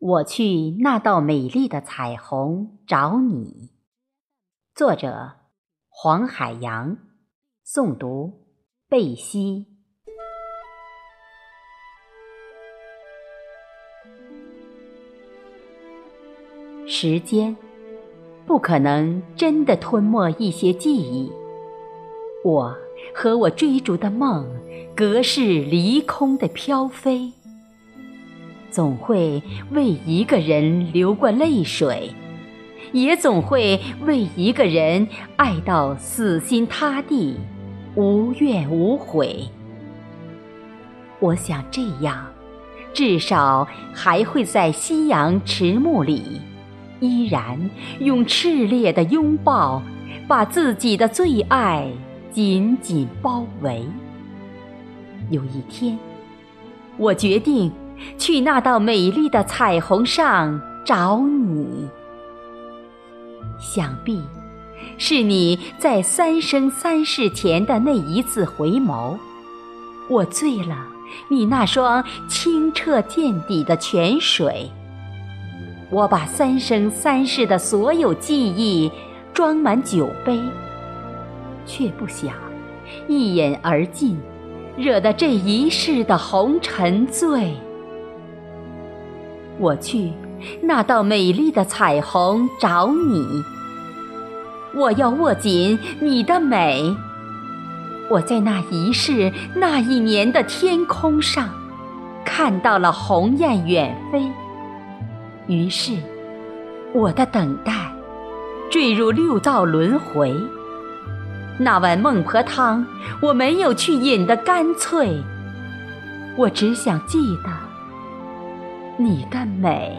我去那道美丽的彩虹找你。作者：黄海洋，诵读：贝西。时间不可能真的吞没一些记忆，我和我追逐的梦，隔世离空的飘飞。总会为一个人流过泪水，也总会为一个人爱到死心塌地、无怨无悔。我想这样，至少还会在夕阳迟暮里，依然用炽烈的拥抱，把自己的最爱紧紧包围。有一天，我决定。去那道美丽的彩虹上找你，想必是你在三生三世前的那一次回眸，我醉了你那双清澈见底的泉水。我把三生三世的所有记忆装满酒杯，却不想一饮而尽，惹得这一世的红尘醉。我去那道美丽的彩虹找你，我要握紧你的美。我在那一世那一年的天空上，看到了鸿雁远飞。于是，我的等待坠入六道轮回。那碗孟婆汤我没有去饮得干脆，我只想记得。你的美。